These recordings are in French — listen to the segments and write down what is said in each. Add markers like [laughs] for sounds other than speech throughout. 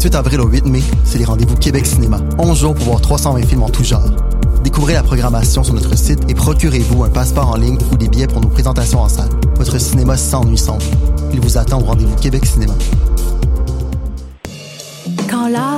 28 avril au 8 mai, c'est les rendez-vous Québec Cinéma. 11 jours pour voir 320 films en tout genre. Découvrez la programmation sur notre site et procurez-vous un passeport en ligne ou des billets pour nos présentations en salle. Votre cinéma s'ennuie sans vous. Il vous attend au rendez-vous Québec Cinéma.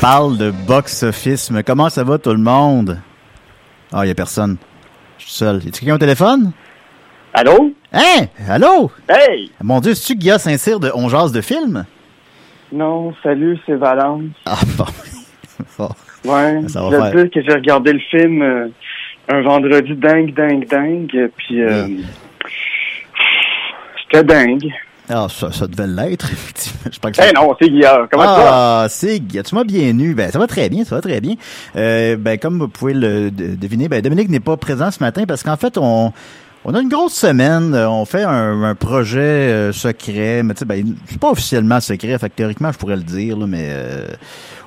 parle de box-office. Mais comment ça va tout le monde? Ah, il y a personne. Je suis seul. Y a quelqu'un au téléphone? Allô? Hein? Allô? Hey! Mon Dieu, c'est-tu Guillaume Saint-Cyr de On Jase de film? Non, salut, c'est Valence. Ah, bon. [laughs] bon. Ouais, Ça je va veux faire. dire que j'ai regardé le film euh, un vendredi dingue, dingue, dingue, puis euh, c'était dingue. Ah, ça, ça devait l'être, [laughs] effectivement. Je pense que Eh non, c'est Guillaume, comment ça va? Ah, c'est. Tu m'as bien eu. Ben, ça va très bien, ça va très bien. Euh, ben, comme vous pouvez le de- deviner, ben, Dominique n'est pas présent ce matin parce qu'en fait, on, on a une grosse semaine. On fait un, un projet euh, secret, mais tu sais, ben, c'est pas officiellement secret. Fait que théoriquement, je pourrais le dire, là, mais euh,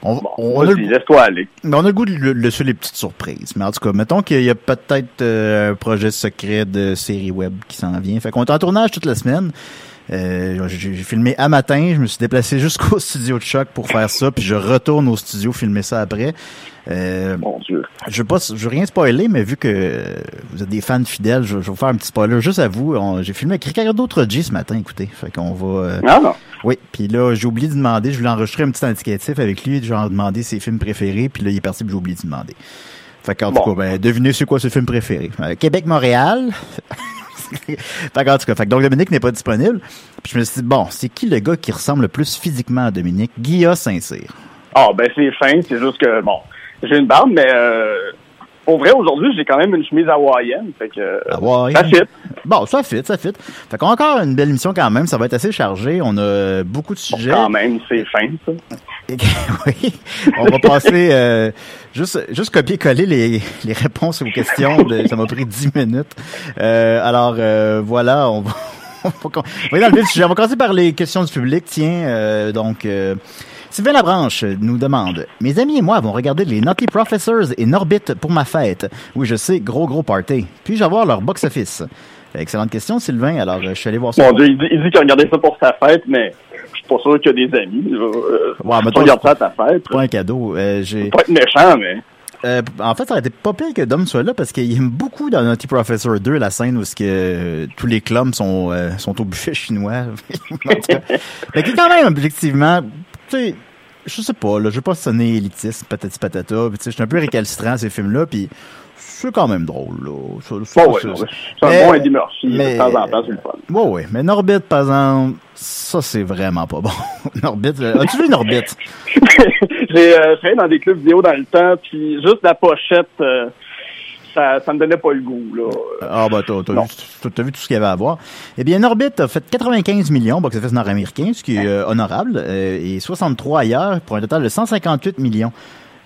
on, on a le aller. on a le goût de le- les petites surprises. Mais en tout cas, mettons qu'il y a peut-être euh, un projet secret de série web qui s'en vient. Fait qu'on est en tournage toute la semaine. Euh, j'ai filmé à matin, je me suis déplacé [laughs] jusqu'au studio de choc pour faire ça, puis je retourne au studio filmer ça après. Euh, Mon Dieu. je veux pas, je veux rien spoiler, mais vu que vous êtes des fans fidèles, je, je vais vous faire un petit spoiler juste à vous. J'ai filmé avec Ricardo Trogi ce matin, écoutez. Fait qu'on va. euh, Ah non. oui, puis là, j'ai oublié de demander, je voulais enregistrer un petit indicatif avec lui, genre demander ses films préférés, puis là, il est parti, puis j'ai oublié de demander. Fait qu'en Bon. tout cas, ben, devinez c'est quoi ce film préféré. Euh, Québec-Montréal. [laughs] [laughs] qu'en tout cas, donc Dominique n'est pas disponible. Puis je me suis dit, bon, c'est qui le gars qui ressemble le plus physiquement à Dominique? Guilla Saint-Cyr. Ah, ben c'est fin, c'est juste que, bon, j'ai une barbe, mais euh, pour vrai, aujourd'hui, j'ai quand même une chemise hawaïenne, fait que euh, ça fit. Bon, ça fit, ça fit. Fait qu'on a encore une belle émission quand même, ça va être assez chargé. On a beaucoup de sujets. Quand même, c'est fin, ça. [laughs] Oui, on va passer euh, juste juste copier-coller les, les réponses aux questions. De, ça m'a pris 10 minutes. Euh, alors euh, voilà, on va, [laughs] on va dans le vif du sujet. On va commencer par les questions du public. Tiens, donc Sylvain Labranche nous demande Mes amis et moi avons regardé les Naughty Professors et Norbit pour ma fête. Oui, je sais, gros gros party. Puis-je avoir leur box-office? Excellente question, Sylvain. Alors, euh, je suis allé voir ça. Mon Dieu, il dit, dit qu'il a regardé ça pour sa fête, mais je suis pas sûr qu'il y a des amis. Euh, Ouais, tu mettons, regardes ça à ta fête. Pas un cadeau. Euh, j'ai Pas être méchant, mais... Euh, en fait, ça aurait été pas pire que Dom soit là parce qu'il aime beaucoup dans Naughty Professor 2 la scène où que euh, tous les clubs sont euh, sont au buffet chinois. [laughs] Fait qu'il est quand même objectivement, tu sais, je sais pas, là, je veux pas sonner élitiste, patati patata, puis tu sais, je suis un peu récalcitrant à ces films-là, puis c'est quand même drôle, là. Ça- Bon, ouais, c'est un Mais- bon Eddie Murphy, mais- de temps en temps, c'est le fun. Ouais, ouais. Mais Norbit, par exemple, ça, c'est vraiment pas bon. [laughs] Norbit, là- as-tu vu Norbit? [laughs] J'ai euh, travaillé dans des clubs vidéo dans le temps, puis juste la pochette, euh, ça, ça me donnait pas le goût, là. Ah, bah, t'as, t'as vu, t'as- vu tout ce qu'il y avait à voir. Eh bien, Norbit a fait 95 millions box-office nord-américain, ce qui est euh, honorable, euh, et 63 ailleurs, pour un total de 158 millions.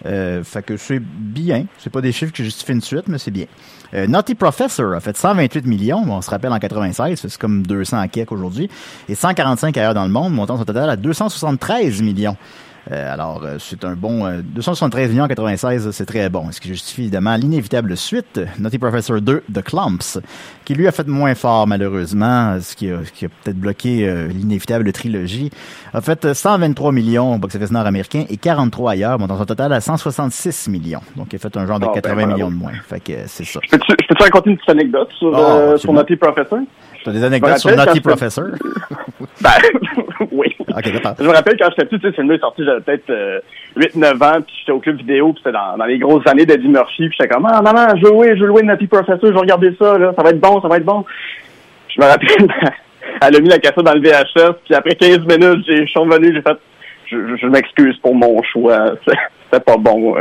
Euh, fait que c'est bien. C'est pas des chiffres qui justifient une suite, mais c'est bien. Euh, Naughty Professor a fait 128 millions, on se rappelle en 96, c'est comme 200 à Québec aujourd'hui, et 145 ailleurs dans le monde, montant son total à 273 millions. Euh, alors, euh, c'est un bon 273 millions en 96, c'est très bon. Ce qui justifie évidemment l'inévitable suite, Naughty Professor 2, The Clumps, qui lui a fait moins fort malheureusement, ce qui a, qui a peut-être bloqué euh, l'inévitable trilogie. A fait 123 millions au box-office nord-américain et 43 ailleurs, montant son total à 166 millions. Donc, il a fait un genre de 80 ben, millions de moins. Fait que c'est ça. Je peux-tu raconter une petite anecdote sur, oh, sur Naughty Professor? T'as des anecdotes sur Naughty Professor? [laughs] ben, [laughs] oui. je me rappelle quand j'étais petit, tu sais, film est sorti, j'avais peut-être 8-9 euh, ans, puis j'étais au club vidéo, puis c'était dans, dans, les grosses années d'Eddie Murphy, puis j'étais comme, ah, maman, je veux louer, je veux louer Naughty Professor, je vais regarder ça, là, ça va être bon, ça va être bon. Je me rappelle, [laughs] elle a mis la cassette dans le VHS, puis après 15 minutes, j'ai, je suis revenu, j'ai fait, je, je, m'excuse pour mon choix, c'était pas bon.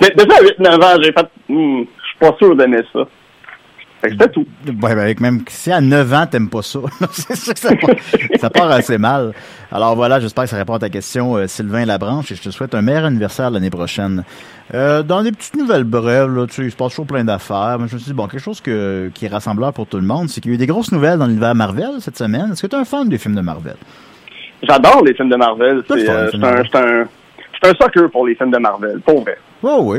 Mais déjà à 8-9 ans, j'ai fait, hmm, je suis pas sûr d'aimer ça. C'était tout. Ouais, ben avec même si à 9 ans, t'aimes pas ça. [laughs] c'est sûr que ça part, ça part, assez mal. Alors voilà, j'espère que ça répond à ta question, euh, Sylvain Labranche, et je te souhaite un meilleur anniversaire l'année prochaine. Euh, dans des petites nouvelles brèves, là, tu sais, il se passe toujours plein d'affaires. Mais je me suis dit, bon, quelque chose que, qui est rassembleur pour tout le monde, c'est qu'il y a eu des grosses nouvelles dans l'univers Marvel cette semaine. Est-ce que tu es un fan des films de Marvel? J'adore les films de Marvel. C'est euh, un, un, un soccer pour les films de Marvel, pour vrai. Oh, oui.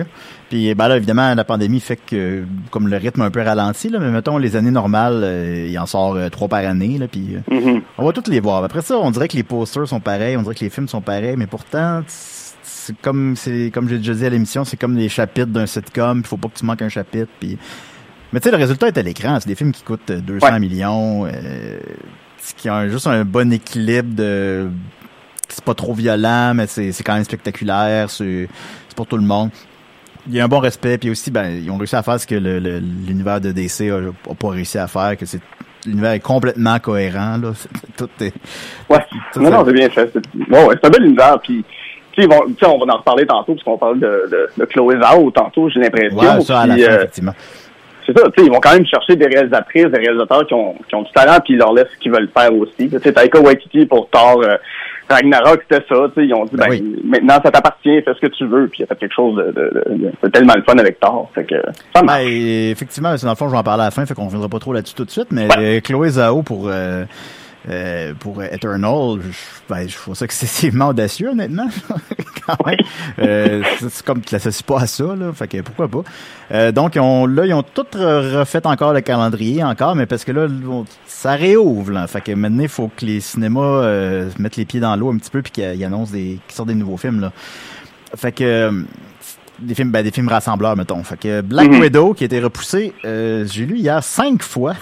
Puis ben là, évidemment, la pandémie fait que comme le rythme un peu ralenti, là, mais mettons les années normales, euh, il en sort euh, trois par année, là, puis euh, mm-hmm. on va toutes les voir. Après ça, on dirait que les posters sont pareils, on dirait que les films sont pareils, mais pourtant, c'est comme c'est comme j'ai déjà dit à l'émission, c'est comme les chapitres d'un sitcom, il faut pas que tu manques un chapitre, puis mais tu sais, le résultat est à l'écran. C'est des films qui coûtent 200 millions, qui ont juste un bon équilibre de c'est pas trop violent, mais c'est quand même spectaculaire, c'est pour tout le monde il y a un bon respect, puis aussi, ben, ils ont réussi à faire ce que l'univers de DC a, pas réussi à faire, que c'est l'univers est complètement cohérent, là. Tout est. Ouais. non, non, c'est bien fait. Bon, ouais, c'est un bel univers, puis. Tu sais, on va en reparler tantôt, parce qu'on parle de, de, de Chloé Zhao tantôt, j'ai l'impression. Ouais, ça, à la fin, euh, effectivement. C'est ça, tu sais, ils vont quand même chercher des réalisatrices, des réalisateurs qui ont, qui ont du talent, puis ils leur laissent ce qu'ils veulent faire aussi. Tu sais, Taika Waititi pour Thor, euh, Ragnarok, c'était ça. Tu sais, ils ont dit, ben, ben maintenant, ça t'appartient, fais ce que tu veux. Puis il a fait quelque chose de, de, de, tellement le fun avec Thor. Fait que, ça ben, effectivement, dans le fond, je vais en parler à la fin, fait qu'on reviendra pas trop là-dessus tout de suite. Mais Chloé Zhao pour... Euh, euh, pour Eternal, je, ben, je trouve ça excessivement audacieux, honnêtement. [laughs] Quand même. Euh, c'est comme tu l'associes pas à ça, là. Fait que pourquoi pas. Euh, donc, on, là, ils ont tout refait encore le calendrier, encore, mais parce que là, ça réouvre, là. Fait que maintenant, il faut que les cinémas euh, mettent les pieds dans l'eau un petit peu puis qu'ils annoncent des, qu'ils sortent des nouveaux films, là. Fait que, des films, ben, des films rassembleurs, mettons. Fait que Black mm-hmm. Widow, qui a été repoussé, j'ai lu hier cinq fois.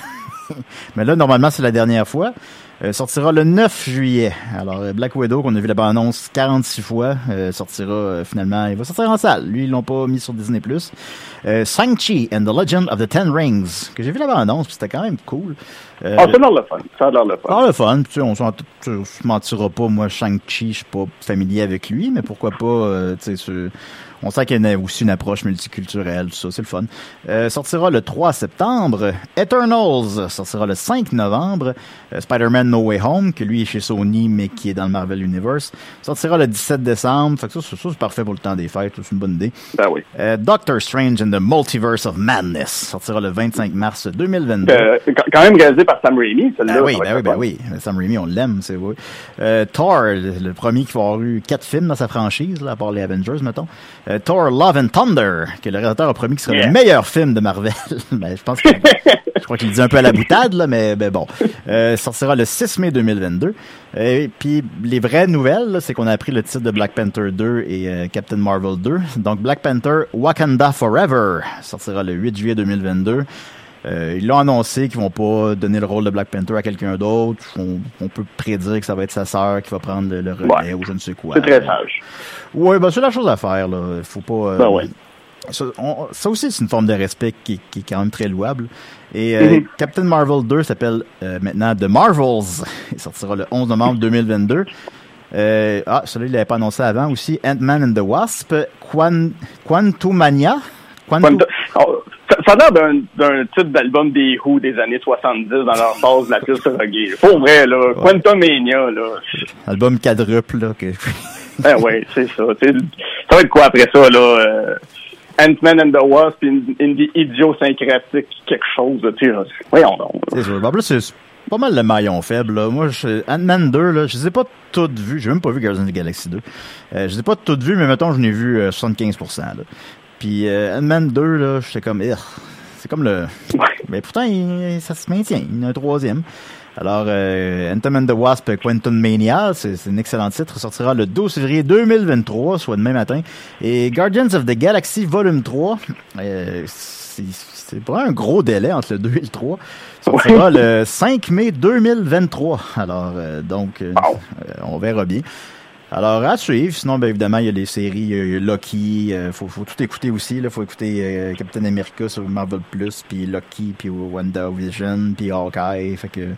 [laughs] mais là, normalement, c'est la dernière fois. Euh, sortira le 9 juillet. Alors, euh, Black Widow, qu'on a vu la bande-annonce 46 fois, euh, sortira finalement, il va sortir en salle. Lui, ils l'ont pas mis sur Disney+. Euh, Shang-Chi and the Legend of the Ten Rings, que j'ai vu la bande-annonce, c'était quand même cool. Euh, ah, c'est dans le fun. Ça a l'air le fun. Ah, le fun. Tu sais, on se mentira pas, moi, Shang-Chi, je suis pas familier avec lui, mais pourquoi pas, tu sais, on sait qu'il y a aussi une approche multiculturelle, tout ça, c'est le fun. Euh, sortira le 3 septembre. Eternals sortira le 5 novembre. Euh, Spider-Man No Way Home, que lui est chez Sony, mais qui est dans le Marvel Universe, sortira le 17 décembre. Fait que ça, ça, c'est parfait pour le temps des fêtes, c'est une bonne idée. Ben oui. Euh, Doctor Strange and the Multiverse of Madness sortira le 25 mars 2022. Euh, quand même réalisé par Sam Raimi, celle-là. Ben oui, ben oui, ben oui. Sam Raimi, on l'aime, c'est vrai. Euh, Thor, le, premier qui va avoir eu quatre films dans sa franchise, là, à part les Avengers, mettons. Euh, Thor Love and Thunder, que le réalisateur a promis qu'il serait le meilleur film de Marvel. [laughs] ben, je pense que je crois qu'il dit un peu à la boutade, là, mais ben, bon. Euh, sortira le 6 mai 2022. Et puis les vraies nouvelles, c'est qu'on a appris le titre de Black Panther 2 et euh, Captain Marvel 2. Donc Black Panther Wakanda Forever sortira le 8 juillet 2022. Euh, ils l'ont annoncé qu'ils vont pas donner le rôle de Black Panther à quelqu'un d'autre. On, peut prédire que ça va être sa sœur qui va prendre le, relais ou je ne sais quoi. C'est très sage. Oui, ben c'est la chose à faire. Là. Faut pas. Euh, ben ouais. ça, aussi, c'est une forme de respect qui, qui, est quand même très louable. Et euh, mm-hmm. Captain Marvel 2 s'appelle maintenant The Marvels. [laughs] Il sortira le 11 novembre 2022. ah, celui-là, il l'avait pas annoncé avant aussi. Ant-Man and the Wasp. Quant Quantumania? Quantum... Oh, l'air d'un titre d'album des Who des années 70 dans leur phase la piste reggae. Pour vrai, là. Quantum Mania, là. Album quadruple, là. Que... [laughs] ben oui, c'est ça. ça va être quoi après ça, là? Euh, Ant-Man and the Wasp, une, idiosyncratique, quelque chose, tu sais. Voyons donc. C'est sûr. En plus, c'est pas mal le maillon faible. Là. Moi, Ant-Man 2, là, je les ai pas toutes vues. J'ai même pas vu Guardians of the Galaxy 2. Euh, je les ai pas toutes vues, mais mettons, je n'ai vu 75%. Là. Puis euh, Ant-Man 2, là, j'étais comme... C'est comme le... Mais pourtant, ça se maintient. Il y en a un troisième. Alors, euh, Ant-Man the Wasp Quantum Mania, c'est un excellent titre, sortira le 12 février 2023, soit demain matin. Et Guardians of the Galaxy Volume 3, euh, c'est pas un gros délai entre le 2 et le 3. Ça sera le 5 mai 2023. Alors, euh, donc, euh, on verra bien. Alors, à suivre. Sinon, bien évidemment, il y a les séries il Loki. Il faut, faut, tout écouter aussi. Il faut écouter Captain America sur Marvel Plus, puis Loki, puis WandaVision, puis Hawkeye. Fait que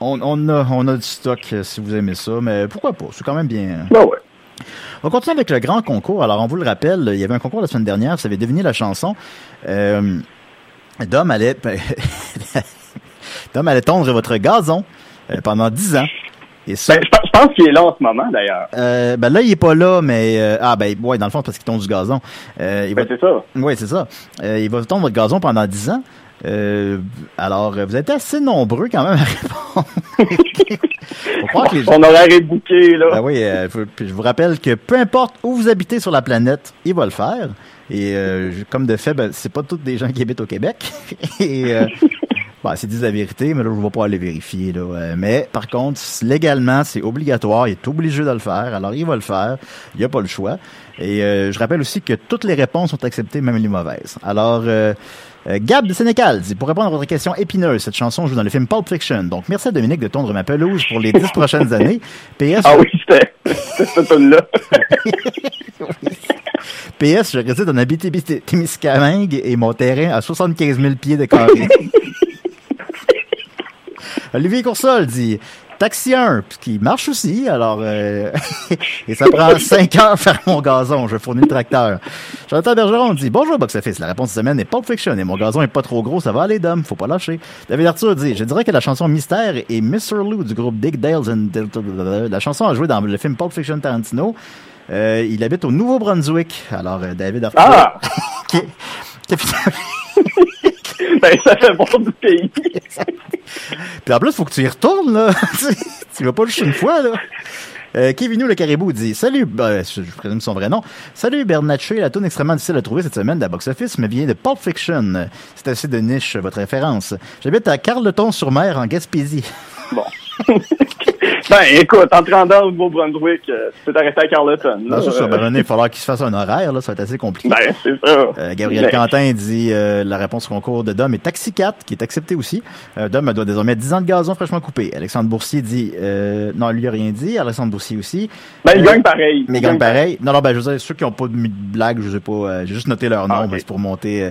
on, a, on a du stock euh, si vous aimez ça, mais pourquoi pas? C'est quand même bien. Ben ouais. On continue avec le grand concours. Alors, on vous le rappelle, il y avait un concours la semaine dernière, vous avez deviné la chanson. Euh, Dom allait, [laughs] Dom allait tondre votre gazon euh, pendant 10 ans. Et ça, ben, je, pense qu'il est là en ce moment, d'ailleurs. Euh, ben là, il est pas là, mais euh, ah ben ouais, dans le fond, parce qu'il tombe du gazon. Euh, ben, c'est ça. Oui, c'est ça. il va tondre votre gazon pendant 10 ans. Euh, alors, vous êtes assez nombreux quand même à [laughs] répondre. les On aurait rebooké, là. Ben oui, euh, je vous rappelle que peu importe où vous habitez sur la planète, il va le faire. Et euh, comme de fait, ben, c'est pas tous des gens qui habitent au Québec. [laughs] Et ben, c'est dit la vérité, mais là, je ne vais pas aller vérifier. Là. mais par contre, légalement, c'est obligatoire. Il est obligé de le faire. Alors, il va le faire. Il n'y a pas le choix. Et je rappelle aussi que toutes les réponses sont acceptées, même les mauvaises. Alors, euh, Gab de Sénécal dit, pour répondre à votre question épineuse, cette chanson joue dans le film Pulp Fiction. Donc, merci à Dominique de tondre ma pelouse pour les dix prochaines [laughs] années. PS. Ah oui, c'était cette là PS, [laughs] je réside en Abitibi-Témiscamingue et mon terrain a 75 000 pieds de carré. [laughs] Olivier Coursol dit Taxi 1, qui marche aussi, alors euh, [laughs] et ça prend 5 heures faire mon gazon, je fournis le tracteur. Jonathan Bergeron dit Bonjour Box Office, la réponse de semaine est Pulp Fiction et mon gazon est pas trop gros, ça va aller d'homme, faut pas lâcher. David Arthur dit Je dirais que la chanson Mystère et Mr. Lou du groupe Dick Dales and la chanson a joué dans le film Pulp Fiction Tarantino. Euh, il habite au Nouveau-Brunswick. Alors euh, David Arthur Ah! [laughs] [laughs] ben, ça fait bon du pays. Puis en plus, faut que tu y retournes, là. [laughs] tu vas pas le une fois, là. Euh, Kevin le caribou dit Salut, ben, je, présume son vrai nom. Salut Bernatchez, la tune extrêmement difficile à trouver cette semaine de la box-office me vient de Pulp Fiction. C'est assez de niche, votre référence. J'habite à Carleton-sur-Mer, en Gaspésie. Bon. [laughs] ben, écoute, en dans au Nouveau-Brunswick, euh, tu peux arrêté à Carleton. Là, c'est ça. Ben, il va falloir qu'il se fasse un horaire, là. Ça va être assez compliqué. Ben, c'est ça. Euh, Gabriel Quentin dit euh, la réponse au concours de Dom est Taxi 4, qui est accepté aussi. Euh, Dom doit désormais 10 ans de gazon fraîchement coupé. Alexandre Boursier dit euh, non, lui a rien dit. Alexandre Boursier aussi. Ben, il gagne pareil. Mais il gagne pareil. Non, non, ben, je veux dire, ceux qui n'ont pas de blague, je sais pas, j'ai juste noté leur nom, ah, c'est pour monter.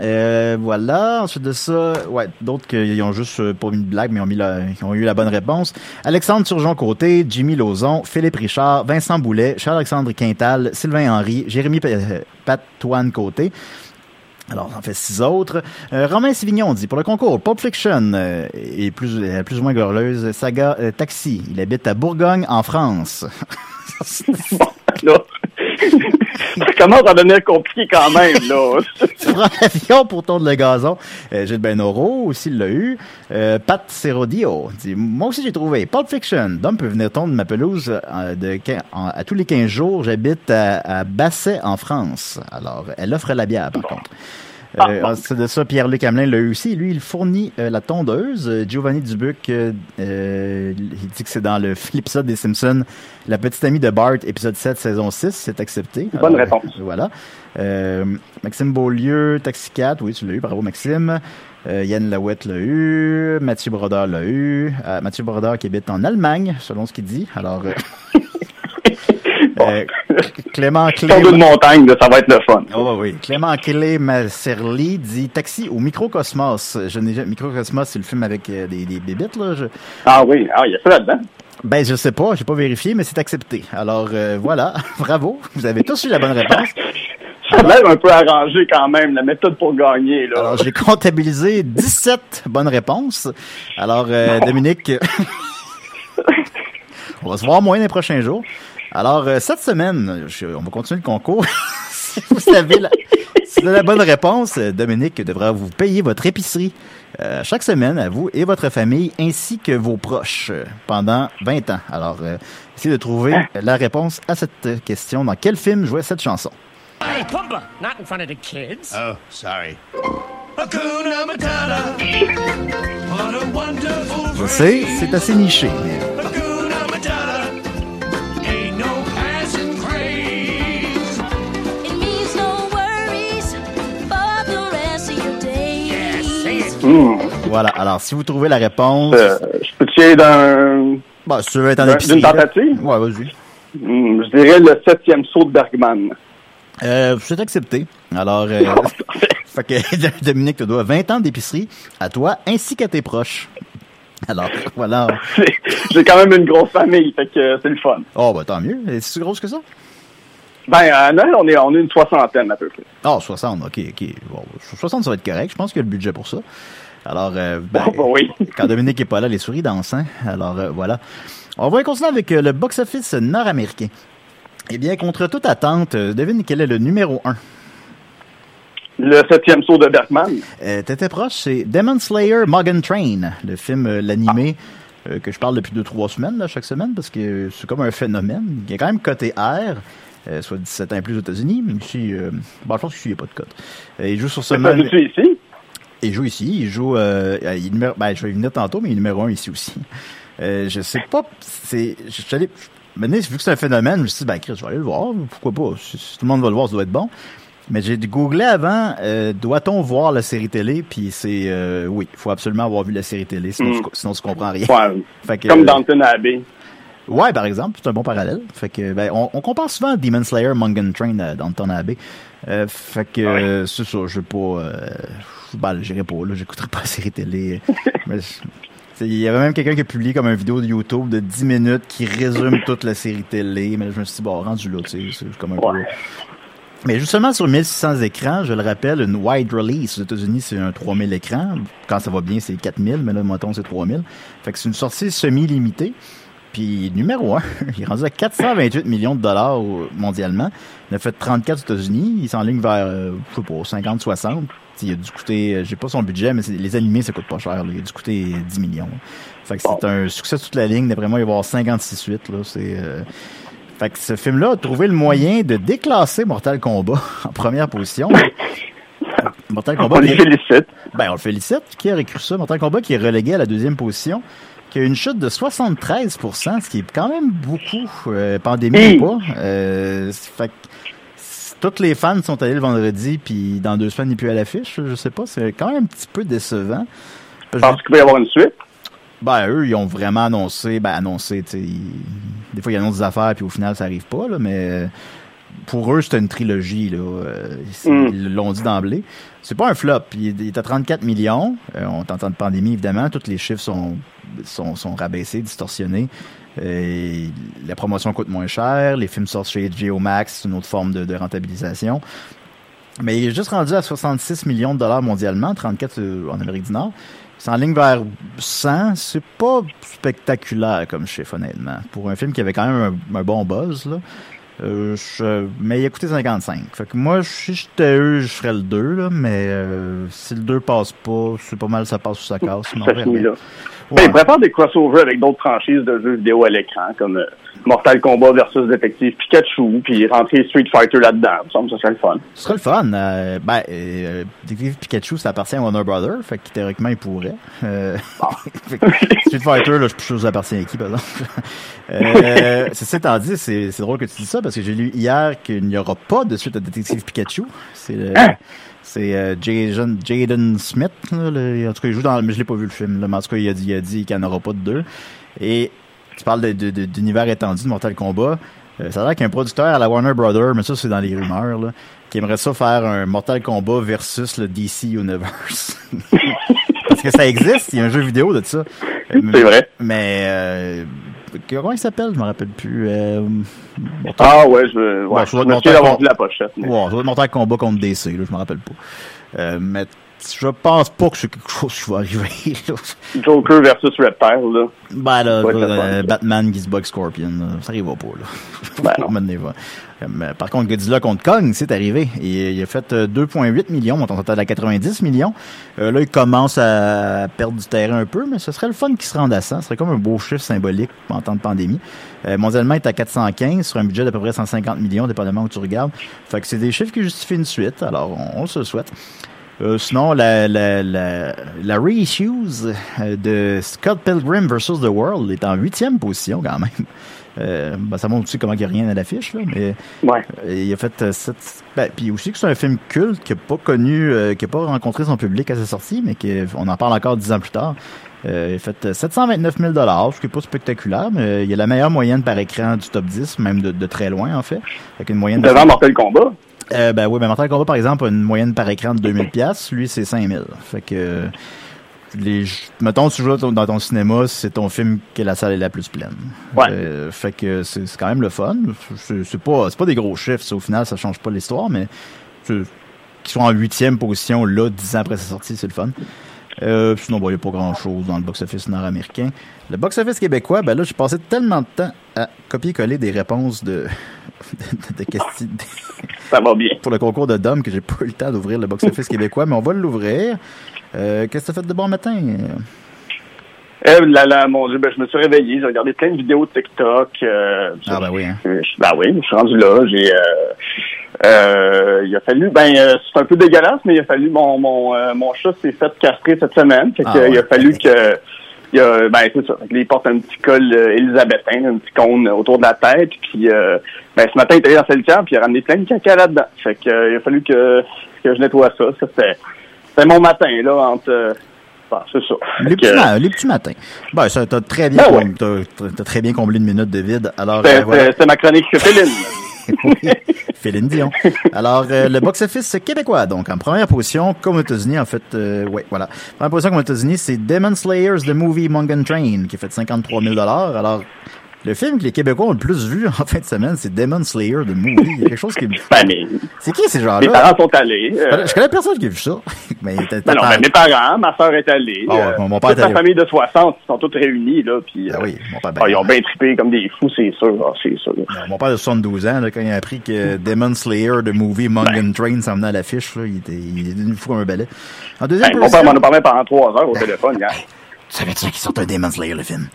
Euh, voilà. Ensuite de ça, ouais, d'autres qui ont juste euh, pas mis de blague, mais ont, mis la, ont eu la bonne réponse. Alexandre Turgeon Côté, Jimmy Lauzon, Philippe Richard, Vincent Boulet, Charles-Alexandre Quintal, Sylvain Henry, Jérémy euh, Patouane Côté. Alors, on fait six autres. Euh, Romain Sivignon dit, pour le concours, Pulp Fiction est plus, plus ou moins glorieuse. Saga Taxi, il habite à Bourgogne, en France. [laughs] ça commence à devenir compliqué quand même, là. tu prends l'avion pour tondre le gazon. Euh, Gilles Benoro aussi l'a eu. Euh, Pat Serodio dit, moi aussi j'ai trouvé Pulp Fiction. Dom peut venir tondre ma pelouse euh, de, à tous les 15 jours. J'habite à, Basset, en France. Alors, elle offre la bière, par contre. Euh, ah, c'est de ça, Pierre-Luc Hamelin l'a eu aussi. Lui, il fournit euh, la tondeuse. Euh, Giovanni Dubuc, il dit que c'est dans l'épisode des Simpsons, La petite amie de Bart, épisode 7, saison 6. C'est accepté. Bonne réponse. Voilà. Maxime Beaulieu, Taxi 4, oui, tu l'as eu. Bravo, Maxime. Yann Lawette l'a eu. Mathieu Brodeur l'a eu. Mathieu Brodeur qui habite en Allemagne, selon ce qu'il dit. Alors... [laughs] Euh, Clément [laughs] Clé. de montagne, ça va être le fun. Oh, oui. Clément Clé dit Taxi au Microcosmos. Je n'ai Microcosmos, c'est le film avec euh, des, des bébites, là. Ah oui, ah, il y a ça là-dedans. Ben, je sais pas, j'ai pas vérifié, mais c'est accepté. Alors, euh, voilà. [laughs] Bravo. Vous avez tous eu la bonne réponse. [laughs] Ça a l'air un peu arrangé quand même, la méthode pour gagner. Là. Alors, j'ai comptabilisé 17 bonnes réponses. Alors, Dominique, on va se voir moins les prochains jours. Alors, euh, cette semaine, on va continuer le concours. [laughs] si vous savez la, si vous avez la bonne réponse, euh, Dominique devra vous payer votre épicerie euh, chaque semaine à vous et votre famille ainsi que vos proches pendant 20 ans. Alors, essayez de trouver la réponse à cette question. Dans quel film jouait cette chanson? Hey, Pumba, not in front of the kids. Oh, sorry. Je sais, c'est assez niché, mais... Voilà. Alors, si vous trouvez la réponse. Euh, je peux tirer d'un. Bah, si tu veux être en épicerie. D'une tentative? Ouais, vas-y. Hmm, je dirais le septième saut de Bergman. Euh, c'est accepté. Alors, euh, [laughs] [laughs] fait que [laughs] Dominique, tu dois 20 ans d'épicerie à toi ainsi qu'à tes proches. Alors, voilà. J'ai quand même une grosse famille, fait que c'est le fun. Oh, bah tant mieux. C'est si grosse que ça? Ben, à Noël, on est, on est une soixantaine à peu près. Ah, oh, 60, ok, ok. Bon, 60, ça va être correct. Je pense qu'il y a le budget pour ça. Alors, euh, [laughs] ben, oh, ben oui. quand Dominique est pas là, les souris dansent. Hein? Alors, euh, voilà. On va continuer avec euh, le box-office nord-américain. Eh bien, contre toute attente, devine quel est le numéro 1? Le septième saut de Bergman. Euh, T'étais proche, c'est Demon Slayer Mugen Train, le film, l'animé, que je parle depuis deux, trois semaines, là, chaque semaine, parce que c'est comme un phénomène. Il y a quand même côté R. Euh, soit 17 ans et plus aux États-unis, si, euh, bon, je pense qu'il n'y a pas de. Euh, il joue sur ce même. Ici? Il joue ici, il joue, euh, il numéro, ben, je vais venir tantôt, mais il est numéro un ici aussi. [laughs] Euh, je sais pas, c'est, je suis allé, maintenant, vu que c'est un phénomène, je me suis dit, ben, Chris, je vais aller le voir, pourquoi pas, si, tout le monde va le voir, ça doit être bon. Mais j'ai googlé avant, euh, doit-on voir la série télé? Puis c'est, euh, oui, il faut absolument avoir vu la série télé, sinon, mm. tu, sinon tu comprends rien. Ouais, [laughs] fait que, comme Downton Abbey. Ouais, par exemple, c'est un bon parallèle. Fait que, ben, on, on compare souvent Demon Slayer, Mungan Train euh, dans ton Abbey. Fait que, euh, c'est ça, je vais pas, ben, j'irai pas, là, j'écouterai pas la série télé. [laughs] il y avait même quelqu'un qui a publié comme une vidéo de YouTube de 10 minutes qui résume toute la série télé, mais je me suis dit, bon, rendu là, tu sais, c'est comme un peu... Mais justement sur 1600 écrans, je le rappelle, une wide release aux États-Unis, c'est un 3000 écrans. Quand ça va bien, c'est 4000, mais là, mettons, c'est 3000. Fait que c'est une sortie semi-limitée. Puis numéro 1, [laughs] il est rendu à 428 millions de dollars mondialement. Il a fait 34 aux États-Unis. Il s'enligne vers, euh, je sais pas, 50-60. Il a dû coûter, euh, j'ai pas son budget, mais les animés, ça coûte pas cher. Il a dû coûter 10 millions. Fait que c'est un succès toute la ligne. D'après moi, il va y avoir 56 suites. Là. C'est, euh, Fait que ce film-là a trouvé le moyen de déclasser Mortal Kombat [laughs] en première position. [laughs] Mortal Kombat. On le félicite. Ben, on le félicite. Qui aurait cru ça? Mortal Kombat qui est relégué à la deuxième position qui a une chute de 73% ce qui est quand même beaucoup, euh, pandémie ou pas. Euh, fait toutes les fans sont allés le vendredi, puis dans deux semaines, il n'est plus à l'affiche. Je sais pas, c'est quand même un petit peu décevant. Je pense qu'il va y avoir une suite? Ben, eux, ils ont vraiment annoncé, ben, annoncé, tu sais, des fois, ils annoncent des affaires, puis au final, ça arrive pas, là, mais pour eux, c'était une trilogie, là. Euh, mm. Ils l'ont dit d'emblée. C'est pas un flop. Il, est à 34 millions. Euh, on est en temps de pandémie, évidemment. Tous les chiffres sont sont, sont rabaissés, distorsionnés. Et la promotion coûte moins cher, les films sortent chez HBO Max, c'est une autre forme de, de, rentabilisation. Mais il est juste rendu à 66 millions de dollars mondialement, 34 euh, en Amérique du Nord. C'est en ligne vers 100. C'est pas spectaculaire comme chiffre, honnêtement. Pour un film qui avait quand même un, un bon buzz, là. Euh, je, mais il a coûté 55. Fait que moi, si j'étais eux, je ferais le 2, là, mais euh, si le 2 passe pas, c'est pas mal ça passe ou ça casse. Ça finit là. Ouais. prépare des crossovers avec d'autres franchises de jeux vidéo à l'écran, comme euh, Mortal Kombat versus Détective Pikachu, puis rentrer Street Fighter là-dedans. Ça me serait le fun. Ce serait le fun. Euh, ben, euh, Détective Pikachu, ça appartient à Warner Brother, [laughs] fait que théoriquement, il pourrait. Ah. Street Fighter, là, je sais pas ça appartient à qui, par exemple? [laughs] c'est ça, t'en dis, c'est, drôle que tu dis ça, parce que j'ai lu hier qu'il n'y aura pas de suite à Détective Pikachu. C'est. Hein? C'est euh, Jaden, Jaden Smith. Là, le, en tout cas, il joue dans. Mais je l'ai pas vu le film. Là, mais en tout cas, il a dit, il a dit qu'il n'y en aura pas de deux. Et tu parles d'univers étendu de Mortal Kombat. Euh, ça a l'air qu'il y a un producteur à la Warner Brothers, mais ça, c'est dans les rumeurs, là, qui aimerait ça faire un Mortal Kombat versus le DC Universe. [laughs] Parce que ça existe, il y a un jeu vidéo de ça. C'est vrai. Mais euh, comment il s'appelle? Je me rappelle plus. Euh, Ah ouais, je, ouais, je, je me Mortal... la pochette. Mais... Ouais, ça doit être Mortal Kombat contre DC, là, je me rappelle pas. Euh, mais je pense pas que c'est quelque chose qui va arriver. Joker versus Reptile, là. Ben là, euh, Batman qui se bug Scorpion, ça arrivera pas, là. Ben [laughs] euh, par contre, Godzilla contre Kong, c'est arrivé. Et, il a fait 2,8 euh, millions, on total à 90 millions. là, il commence à perdre du terrain un peu, mais ce serait le fun qui se rende à ça. Ce serait comme un beau chiffre symbolique en temps de pandémie. mondialement, il est à 415 sur un budget d'à peu près 150 millions, dépendamment où tu regardes. Fait que c'est des chiffres qui justifient une suite, alors on, on se le souhaite. Euh, sinon, la, la, la, la reissues euh, de Scott Pilgrim vs. The World est en huitième position quand même. Euh, ben, ça montre aussi comment il n'y a rien à l'affiche, là, mais ouais. il a fait cette, ben, puis aussi que c'est un film culte qui n'a pas connu, qui n'a pas rencontré son public à sa sortie, mais qu'on en parle encore dix ans plus tard. il a fait 729 000 ce qui n'est pas spectaculaire, mais il y a la meilleure moyenne par écran du top 10, même de, de très loin en fait, avec une moyenne. Devant Mortal Kombat. Euh, ben oui, mais Mortal Kombat, par exemple, a une moyenne par écran de 2000 [laughs] pièces. Lui, c'est 5000. Fait que, les, mettons, tu joues dans ton cinéma, c'est ton film que la salle est la plus pleine. Ouais. Euh, fait que c'est quand même le fun. C'est pas, pas des gros chiffres. Au final, ça change pas l'histoire, mais qu'ils soient en huitième position, là, dix ans après sa sortie, c'est le fun. Euh, sinon, il n'y a pas grand-chose dans le box-office nord-américain. Le box-office québécois, ben là, j'ai passé tellement de temps à copier-coller des réponses de, [laughs] de, questions. [laughs] Ça va bien. Pour le concours de Dom, que j'ai pas eu le temps d'ouvrir le box-office [laughs] québécois, mais on va l'ouvrir. Euh, Qu'est-ce que tu as fait de bon matin? Euh, là, là, mon Dieu, ben, je me suis réveillé, j'ai regardé plein de vidéos de TikTok. Euh, ah, ben oui, hein? Ben oui, je suis rendu là. J'ai, euh, euh, il a fallu, ben, euh, c'est un peu dégueulasse, mais il a fallu, mon, mon, mon chat s'est fait castrer cette semaine. Fait ah, il a fallu que, il a, ben, c'est ça. il porte un petit col élisabétain, un petit cône autour de la tête. Puis, ben, ce matin, il était allé dans le camp, puis il a ramené plein de caca là-dedans. Fait que, il a fallu que, que je nettoie ça. Ça, c'était, c'était mon matin, là, entre, c'est ça. Les petits, matins. Ben, ça, t'as très bien, ben très bien comblé une minute de vide. Alors, c'est euh, ma chronique Féline. [laughs] oui, Féline Dion. Alors, euh, le box-office québécois, donc, en première position, comme aux États-Unis, en fait, euh, ouais, voilà. Première position comme aux États-Unis, c'est Demon Slayers, The Movie Mungan Train, qui a fait 53 000 Alors, le film que les Québécois ont le plus vu en [laughs] fin de semaine, c'est Demon Slayer de Movie. Il y a quelque chose qui. [laughs] Ben. C'est qui ces gens-là? Mes parents sont allés. Euh... Je connais personne qui a vu ça. [laughs] mais ben non, mais mes parents, ma soeur est allée. Oh, euh, mon père toute ma famille de 60, ils sont tous réunis, là. Puis, ben oui, mon père, ben, oh, ils ont bien trippé comme des fous, c'est sûr. Oh, c'est sûr. mon père de 72 ans, là, quand il a appris que Demon Slayer de Movie Mungan Train s'en venait à l'affiche, il était, il était une fou comme un balai. En deuxième ben, Mon père m'en a parlé pendant trois heures au téléphone, hier. Tu savais-tu qu'il sortait un Demon Slayer, le film?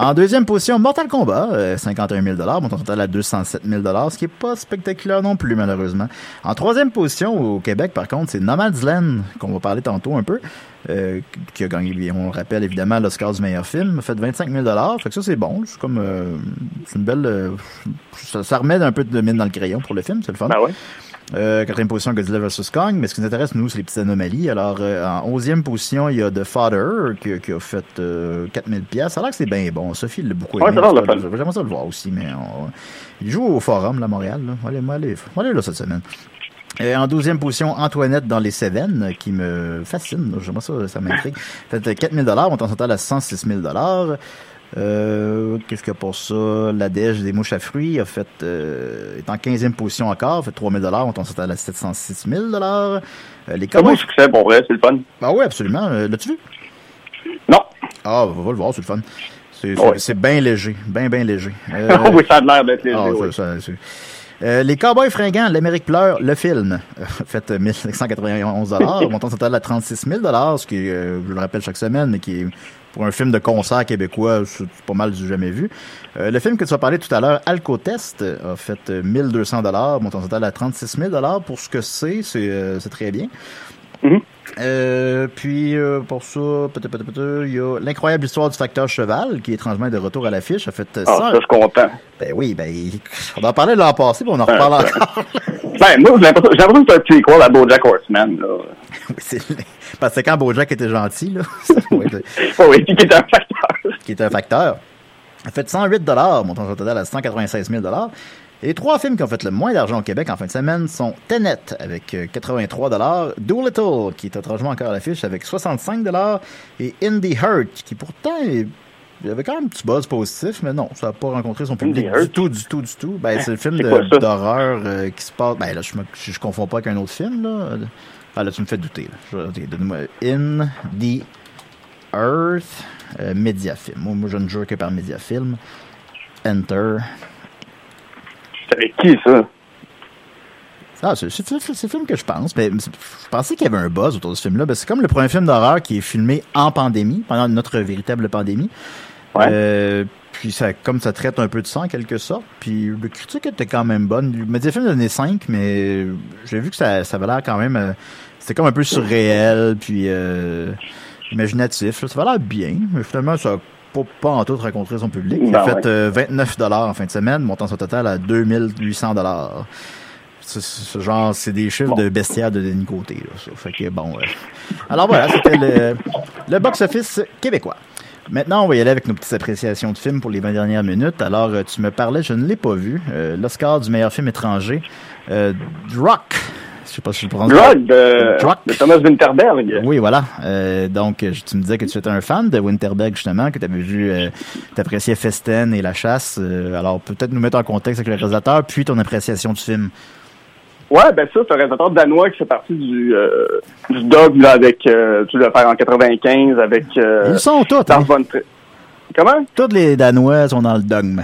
En deuxième position, Mortal Kombat, 51 000 montant total à 207 000 ce qui est pas spectaculaire non plus, malheureusement. En troisième position, au Québec, par contre, c'est Nomadland, qu'on va parler tantôt un peu, euh, qui a gagné, on le rappelle évidemment, l'Oscar du meilleur film, a fait 25 000 Fait que ça, c'est bon. C'est comme, euh, c'est une belle, euh, ça, remet un peu de mine dans le crayon pour le film, c'est le fun. Ben ouais. Euh, quatrième position, Godzilla vs. Kong. Mais ce qui nous intéresse, nous, c'est les petites anomalies. Alors, euh, en onzième position, il y a The Father, qui, qui a fait euh, 4000 pièces. Ça a l'air que c'est bien bon. Sophie l'a beaucoup aimé. Ouais, J'aimerais ça le voir aussi, mais il joue au Forum, là, à Montréal. Là. Allez, allez, allez là cette semaine. Et en douzième position, Antoinette dans les Cévennes, qui me fascine. J'aimerais ça, ça m'intrigue. Fait 4000 dollars, on en total à 106 000 dollars. Euh, qu'est-ce qu'il y a pour ça? La Dèche des mouches à fruits a fait, euh, est en 15e position encore, fait 3000 dollars, on s'en à 706 000 dollars. Euh, les C'est un succès pour vrai, c'est le fun. Ah oui, absolument. Euh, l'as-tu vu? Non. Ah, on va le voir, c'est le fun. C'est bien léger, bien, bien léger. [laughs] oui, ça a l'air d'être léger. Ah, oui. ça, euh, les Cowboys fringants, l'Amérique pleure, le film, euh, fait 1591 dollars, [laughs] montant total à 36 000 dollars, ce qui, euh, je le rappelle chaque semaine, mais qui est pour un film de concert québécois, c'est pas mal du jamais vu. Euh, le film que tu as parlé tout à l'heure, Alcotest, a fait 1200 dollars, montant total à 36 000 dollars. Pour ce que c'est, c'est très bien. Mm-hmm. Euh, puis euh, pour ça, il y a l'incroyable histoire du facteur cheval qui est étrangement de retour à l'affiche. A fait ah, ça, je suis content. Ben oui, ben [laughs] on en parlait l'an passé, mais on en reparle encore. [laughs] ben moi, j'ai l'impression que c'est un petit quoi la BoJack Horseman là. [laughs] oui, c'est parce que quand BoJack était gentil là. oui, qui était un facteur. Qui était un facteur. A fait 108 dollars, montant total à 196 000 dollars. Les trois films qui ont fait le moins d'argent au Québec en fin de semaine sont Tenet avec 83 euh, Doolittle qui est étrangement encore à l'affiche avec 65 et Indie Hurt qui pourtant est il y avait quand même un petit buzz positif, mais non, ça n'a pas rencontré son public du tout, du tout, du tout. Ben, c'est le film d'horreur euh, qui se passe. Ben là, je, je, confonds pas avec un autre film, là. Ah, là, tu me fais douter. Là. Donne-moi In the Earth, euh, Mediafilm. Moi, moi, je ne jure que par Mediafilm. Enter. C'est avec qui, ça? Ah, c'est le film que je pense. Mais je pensais qu'il y avait un buzz autour de ce film-là. C'est comme le premier film d'horreur qui est filmé en pandémie, pendant notre véritable pandémie. Ouais. Euh, puis ça, comme ça traite un peu de sang en quelque sorte. Puis le critique était quand même bonne. Le Mediafilm donnait 5, mais j'ai vu que ça, ça avait l'air quand même. Euh, c'était comme un peu surréel, puis euh, imaginatif. Ça avait l'air bien, mais finalement, ça pas, pas, en tout rencontré son public. Il a ben fait 29 dollars en fin de semaine, montant son total à 2800 dollars. Ce genre, c'est des chiffres de bestiaire de Denis Côté. Là, Fait que bon. Alors voilà, c'était le, le box-office québécois. Maintenant, on va y aller avec nos petites appréciations de films pour les 20 dernières minutes. Alors, euh, tu me parlais, je ne l'ai pas vu, euh, l'Oscar du meilleur film étranger, euh, Rock. Je sais pas si je le prononce. Drug de, Thomas Winterberg. Oui, voilà. Euh, donc, tu me disais que tu étais un fan de Winterberg, justement, que tu avais vu, euh, tu appréciais Festen et La Chasse. alors, peut-être nous mettre en contexte avec le réalisateur, puis ton appréciation du film. Ouais, ben ça, c'est un réalisateur danois qui fait partie du, euh, du dogme là, avec, euh, tu le faire en 95 avec... Euh, Ils sont tous, hein? Comment? Toutes les Danois sont dans le dogme.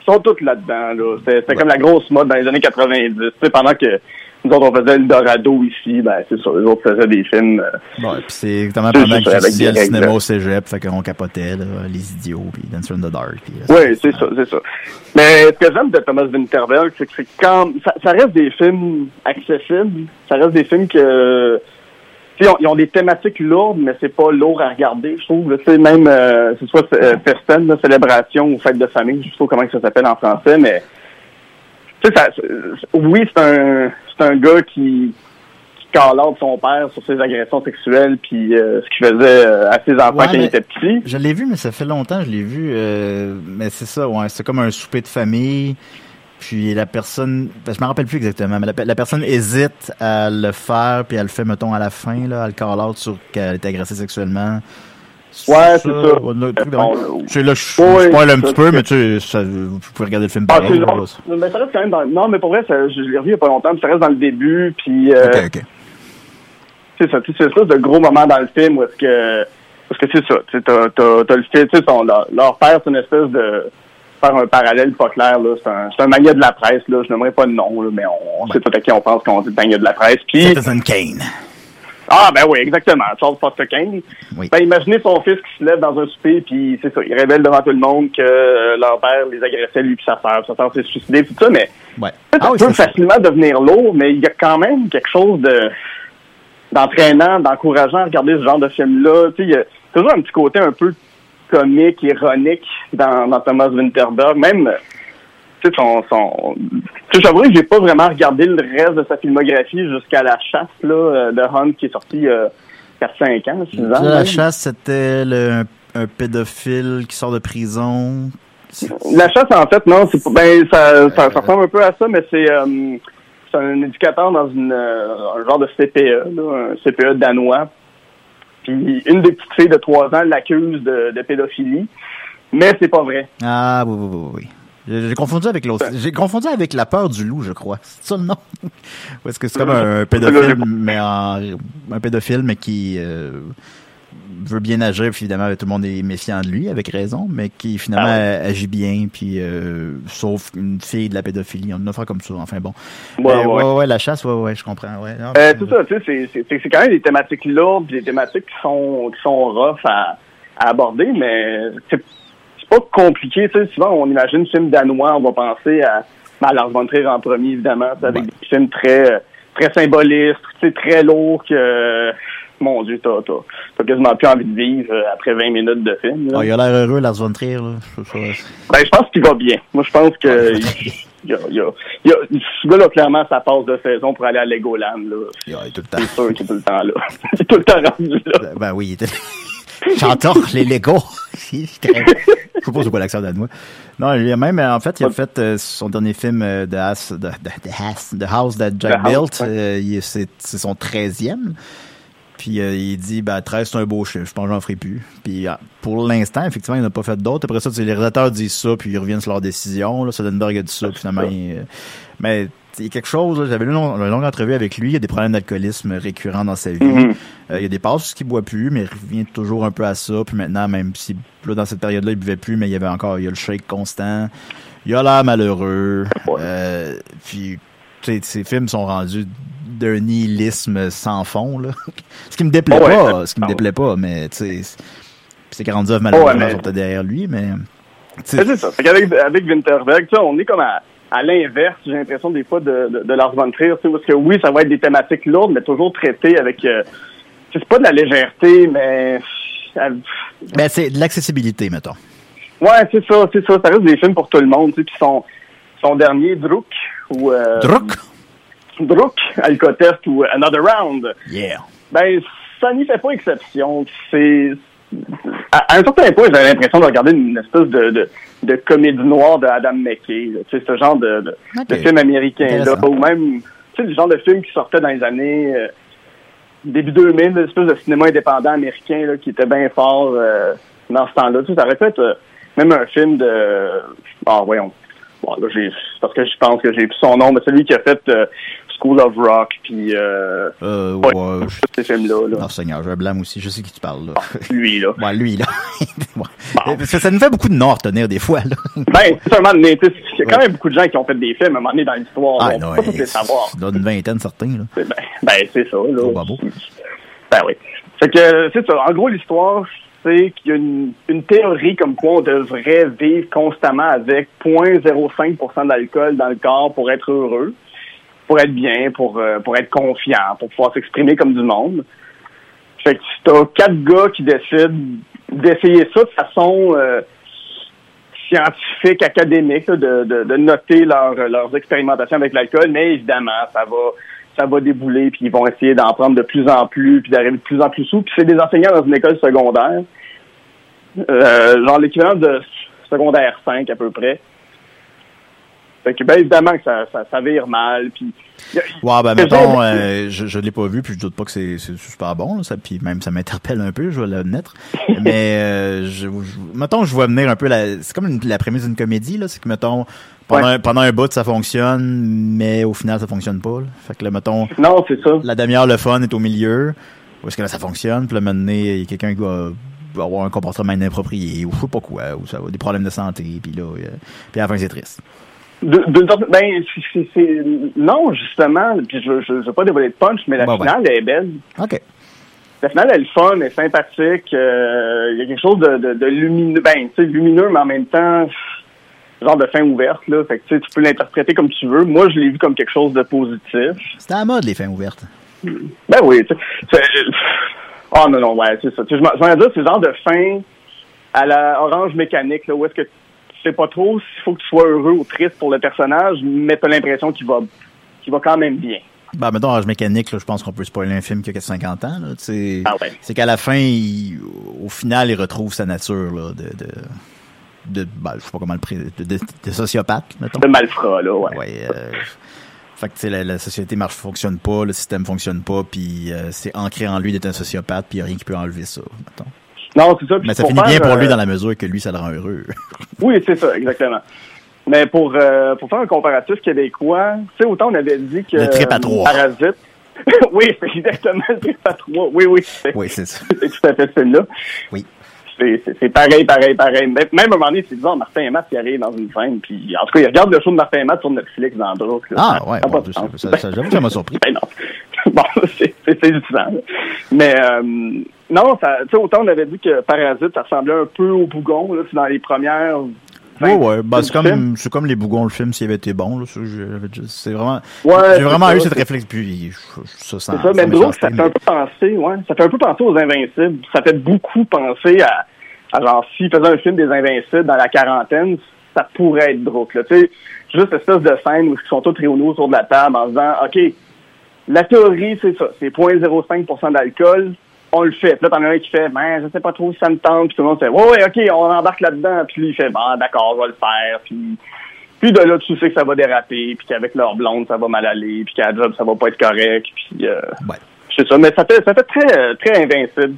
Ils sont tous là-dedans, là. C'était comme la grosse mode dans les années 90. Tu sais, pendant que nous autres, on faisait le Dorado ici, ben, c'est ça. Les autres faisaient des films. Euh, ouais, puis c'est exactement pendant que j'étudiais le cinéma au cégep, fait qu'on capotait, là, les idiots, puis Dancer in the Dark. oui, c'est ça, c'est ça. Mais ce que j'aime de Thomas Winterberg, c'est que quand, ça, ça, reste des films accessibles. Ça reste des films que, ils ont, ils ont, des thématiques lourdes, mais c'est pas lourd à regarder, je trouve. Tu même, euh, c'est soit euh, Festen, célébration ou fête de famille, je sais pas comment ça s'appelle en français, mais oui, c'est un, c'est un gars qui, qui de son père sur ses agressions sexuelles puis euh, ce qu'il faisait euh, à ses enfants quand il était petit. Je l'ai vu, mais ça fait longtemps je l'ai vu. Euh, mais c'est ça, ouais, c'est comme un souper de famille. Puis la personne, ben, je me rappelle plus exactement, mais la, personne hésite à le faire, puis elle le fait, mettons, à la fin, là, elle call out sur qu'elle été agressée sexuellement. Ouais, c'est ça. C'est là, je spoil un petit peu, mais tu sais, vous pouvez regarder le film ah, pareil. mais ça reste quand même dans... Non, mais pour vrai, ça, je l'ai revu il n'y a pas longtemps, puis ça reste dans le début, puis... Euh, ok, ok. C'est ça, c'est ça, de gros moments dans le film où est-ce que... Parce que c'est ça, tu sais, t'as, le film, tu sais, leur, leur père, c'est une espèce de faire un parallèle pas clair, là. C'est un, c'est un mania de la presse, là. Je n'aimerais pas le nom, là, mais on, sait tout à qui on pense qu'on dit mania de la presse. Puis. Citizen Kane. Ah, ben oui, exactement. Charles Foster Kane. Oui. Ben, imaginez son fils qui se lève dans un souper, puis c'est ça, il révèle devant tout le monde que euh, leur père les agressait, lui puis sa sœur. Sa sœur s'est suicidée, tout ça, mais ouais. ça ah, peut facilement devenir lourd, mais il y a quand même quelque chose de d'entraînant, d'encourageant à regarder ce genre de film-là. Tu sais, il y a toujours un petit côté un peu comique, ironique dans, dans Thomas Winterberg. Même sais, son, son... j'avoue que j'ai pas vraiment regardé le reste de sa filmographie jusqu'à La Chasse, là, euh, de Hunt, qui est sorti euh, 4-5 ans, 6 ans. La Chasse, c'était un, un, pédophile qui sort de prison. La Chasse, en fait, non, c'est ben, ça, ça, ressemble un peu à ça, mais c'est euh, c'est un éducateur dans une, euh, un genre de CPE, là, un CPE danois. Puis une des petites filles de 3 ans l'accuse de, de pédophilie, mais c'est pas vrai. Ah, oui, oui, oui. J'ai confondu avec l'autre. J'ai confondu avec La peur du loup, je crois. C'est [laughs] ça le nom? Ou est-ce que c'est comme un pédophile, mais un pédophile, mais qui euh, veut bien agir, puis évidemment, tout le monde est méfiant de lui, avec raison, mais qui finalement ah agit bien, puis euh, sauf une fille de la pédophilie. On a affaire comme ça. Enfin bon. Ouais, euh, ouais, ouais, la chasse, ouais, ouais, je comprends. Ouais. tout ça, tu sais, c'est quand même des thématiques lourdes, des thématiques qui sont qui sont rough à, à aborder, mais pas compliqué. Tu sais, souvent, on imagine un film danois, on va penser à ben, Lars von Trier en premier, évidemment, avec des films très très symbolistes, très lourds que mon Dieu, t'as, t'as, quasiment plus envie de vivre euh, après 20 minutes de film. Ah, il a l'air heureux, Lars von Trier. Là. Ben, je pense qu'il va bien. Moi, je pense que il, y a, il, y a, il y a, ce gars-là, clairement, ça passe de saison pour aller à Legoland. Là. Il est tout le temps. C'est sûr qu'il est tout le temps là. [laughs] il est tout le temps rendu là. Ben, ben oui, il était... J'entends les Legos. [laughs] je sais pas c'est quoi l'accent danois. Non, il a même, en fait, il a fait euh, son dernier film, euh, The, House, the, the, the, House That Jack Built. Euh, c'est son treizième. Puis euh, il dit, ben 13 c'est un beau chiffre, je pense que j'en ferai plus. Puis ah, pour l'instant, effectivement, il n'a pas fait d'autres. Après ça, les réalisateurs disent ça, puis ils reviennent sur leur décision. Là, Soderbergh a dit ça, puis finalement, il, mais il y a quelque chose, j'avais lu une, longue entrevue avec lui, il y a des problèmes d'alcoolisme récurrents dans sa vie. Mm-hmm. Euh, il y a des passes qu'il boit plus, mais il revient toujours un peu à ça. Puis maintenant, même si là, dans cette période-là, il buvait plus, mais il y avait encore il y a le shake constant. Il a l'air malheureux. Euh, puis ces films sont rendus d'un nihilisme sans fond. Là. [laughs] ce qui me déplaît pas, ce qui me déplaît pas, mais tu sais, c'est 40 œuvres malheureusement sont derrière lui, mais... C'est ça. Avec, avec Winterberg, on est comme à à l'inverse, j'ai l'impression des fois de, de, de Lars von Trier, parce que oui, ça va être des thématiques lourdes, mais toujours traitées avec, euh, c'est pas de la légèreté, mais... Ben, c'est de l'accessibilité, mettons. Ouais, c'est ça, c'est ça. Ça reste des films pour tout le monde, tu sais, puis son, son dernier, Druk, ou... Euh, Druk? Druk, Alcotest ou Another Round. Yeah. Ben, ça n'y fait pas exception. C'est à, un certain point, j'avais l'impression de regarder une espèce de, de, comédie noire de Adam McKay. Tu sais, ce genre de, de, film américain là, ou même tu sais, le genre de film qui sortait dans les années euh, début 2000, une espèce de cinéma indépendant américain là, qui était bien fort euh, dans ce temps-là. Tu sais, ça aurait pu être euh, même un film de ah voyons. Bon, là, parce que je pense que j'ai plus son nom, mais celui qui a fait School of Rock, puis euh, euh ouais, ces films-là. Là. Non, Seigneur, je blâme aussi, je sais qui tu parles. Là. lui, là. [laughs] ouais, lui, là. [laughs] Parce que ça nous fait beaucoup de noms à retenir des fois. Là. [laughs] ben, c'est un moment donné, il y a quand même beaucoup de gens qui ont fait des films à un moment donné dans l'histoire. Ah, non, pas tous les savoir. Une vingtaine, certains. Là. Ben, ben c'est ça. Là. Pas beau. Ben oui. Fait que, c'est ça. En gros, l'histoire, c'est qu'il y a une, une, théorie comme quoi on devrait vivre constamment avec 0.05% d'alcool dans le corps pour être heureux pour être bien, pour, euh, pour être confiant, pour pouvoir s'exprimer comme du monde. Fait que t'as quatre gars qui décident d'essayer ça de façon euh, scientifique, académique, de, de, noter leur, leurs expérimentations avec l'alcool, mais évidemment, ça va ça va débouler, puis ils vont essayer d'en prendre de plus en plus, puis d'arriver de plus en plus sous. Puis c'est des enseignants dans une école secondaire, euh, genre l'équivalent de secondaire 5 à peu près. Fait que, ben, évidemment que ça, ça, ça vire mal. Puis, ouais, ben, mettons, euh, je, je l'ai pas vu, puis je doute pas que c'est super bon, là, ça, puis même ça m'interpelle un peu, je vais l'admettre. [laughs] Mais, euh, je, mettons, je vois venir un peu la, c'est comme la prémisse d'une comédie, là, c'est que, mettons, pendant, un, pendant un bout, ça fonctionne, mais au final, ça fonctionne pas, là. Fait que, là, mettons. Non, c'est ça. La demi-heure, le fun est au milieu. Où est-ce que là, ça fonctionne, puis là, maintenant, il y a quelqu'un qui va avoir un comportement inapproprié ou je sais pas quoi ou ça va des problèmes de santé puis là euh, puis à la fin c'est triste de, ben, c'est, non, justement, puis je ne veux pas dévoiler de punch, mais la finale, elle est belle. OK. La finale, elle est fun, elle est sympathique. Euh, il y a quelque chose de, de, lumineux, ben, lumineux, mais en même temps, genre de fin ouverte, là. Fait que, tu peux l'interpréter comme tu veux. Moi, je l'ai vu comme quelque chose de positif. C'était à la mode, les fins ouvertes. Ben oui, sais. Oh non, non, ouais, c'est ça. Je m'en dire, c'est genre de fin à la orange mécanique, là, où est-ce que sais pas trop s'il faut que tu sois heureux ou triste pour le personnage, mais t'as l'impression qu'il va, qu'il va quand même bien. Bah, mettons, Âge mécanique, là, je pense qu'on peut spoiler un film qui a 50 ans. Là, ah ouais. C'est qu'à la fin, au final, il retrouve sa nature là, de, de, de ben, je sais pas comment le pré... de, de, sociopathe, mettons. De malfrat, là, ouais. ouais euh, fait que, la, la, société marche, fonctionne pas, le système fonctionne pas, puis euh, c'est ancré en lui d'être un sociopathe, puis il n'y a rien qui peut enlever ça, mettons. Non, c'est ça. Mais ça finit bien pour lui euh, dans la mesure que lui, ça le rend heureux. [laughs] oui, c'est ça, exactement. Mais pour, euh, pour faire un comparatif québécois, tu sais, autant on avait dit que... Le trip à trois. Parasite. [laughs] oui, c'est exactement le trip à trois. Oui, oui. Oui, c'est ça. C'est tout à fait celui-là. Oui. C'est pareil, pareil, pareil. Même à un moment donné, c'est disant Martin et Matt qui arrive dans une scène, puis en tout cas, il regarde le show de Martin et Matt sur Netflix dans le Ah, ouais, bon, ça, ça, j'avoue ça m'a surpris. [laughs] Ben non. bon, c'est édifiant. Mais euh, non, ça, autant on avait dit que Parasite, ça ressemblait un peu au Bougon, là, dans les premières oui, ouais, bah, c'est comme, c'est comme les bougons, le film, s'il avait été bon, là, c'est vraiment, j'ai vraiment eu cette réflexion, puis, ça, ça, ça, mais Brooks, ça fait un peu penser, ouais, ça fait un peu penser aux Invincibles. Ça fait beaucoup penser à, à genre, s'il faisait un film des Invincibles dans la quarantaine, ça pourrait être Brooks, là, tu sais, juste cette espèce de scène où ils sont tous réunis autour de la table en disant, OK, la théorie, c'est ça. C'est 0.05% d'alcool. On le fait. Puis là, t'en as un qui fait, ben, je sais pas trop si ça me tente. Puis tout le monde fait, ouais, ouais, OK, on embarque là-dedans. Puis lui, il fait, bon, d'accord, on va le faire. Puis, puis de là, tu sais que ça va déraper. Puis qu'avec leur blonde, ça va mal aller. Puis qu'à job, ça va pas être correct. Puis, euh, ouais. c'est ça, mais ça fait, ça fait très, très invincible.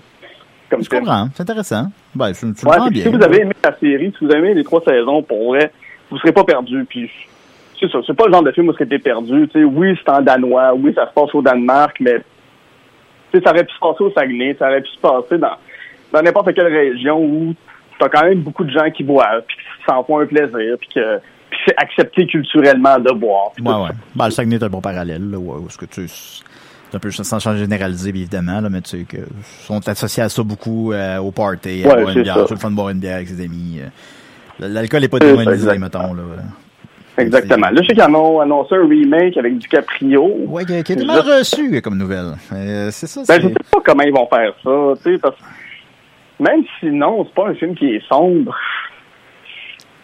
Comme je comprends, c'est intéressant. Ben, ouais, bien. Si vous avez aimé la série, si vous avez aimé les trois saisons, pour vrai, vous serez pas perdu. Puis c'est ça, c'est pas le genre de film où vous serez perdu. sais, oui, c'est en danois, oui, ça se passe au Danemark, mais ça aurait pu se passer au Saguenay, ça aurait pu se passer dans dans n'importe quelle région où tu as quand même beaucoup de gens qui boivent, puis qui s'en font un plaisir, puis que c'est accepté culturellement de boire. Ouais, ouais. Ben, le Saguenay est un bon parallèle, là, où, ce que tu un peu sans changer généraliser évidemment là, mais tu sais que sont associés à ça beaucoup euh, au party, à boire une bière, tout le fun de boire une bière avec ses amis. Euh. L'alcool n'est pas démonisé, mettons là. Exactement. Là, je sais qu'ils ont annoncé un remake avec DiCaprio. Oui, qui, qui est mal reçu comme nouvelle. Euh, c'est ça. Ben, je sais pas comment ils vont faire ça, tu sais, parce que même si non, c'est pas un film qui est sombre.